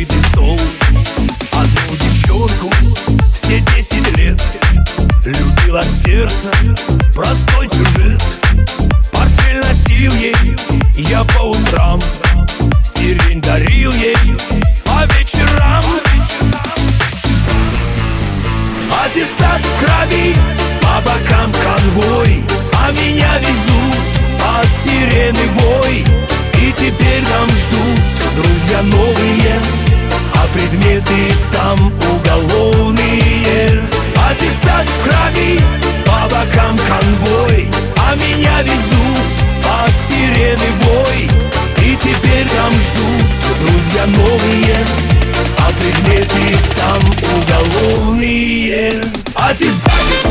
накрытый стол. Одну девчонку все десять лет. Любила сердце, простой сюжет. Портфель носил ей я по утрам. Сирень дарил ей новые А предметы там уголовные. Аттестат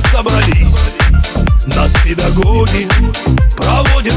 собрались. Нас педагоги проводят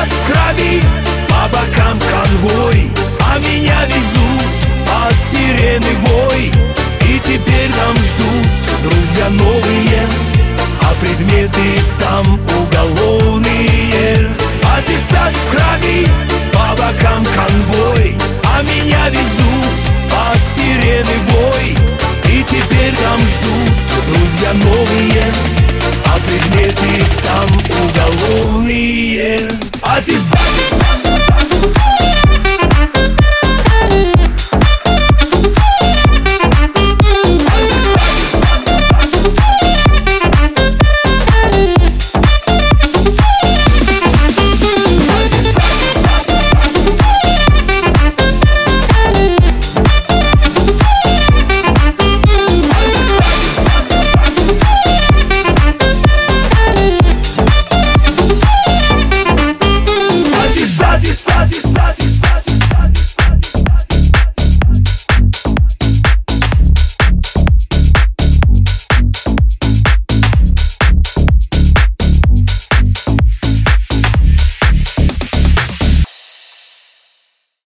Аттестат в крови, по бокам конвой А меня везут под сирены вой. И теперь там ждут друзья новые А предметы там satisfaction.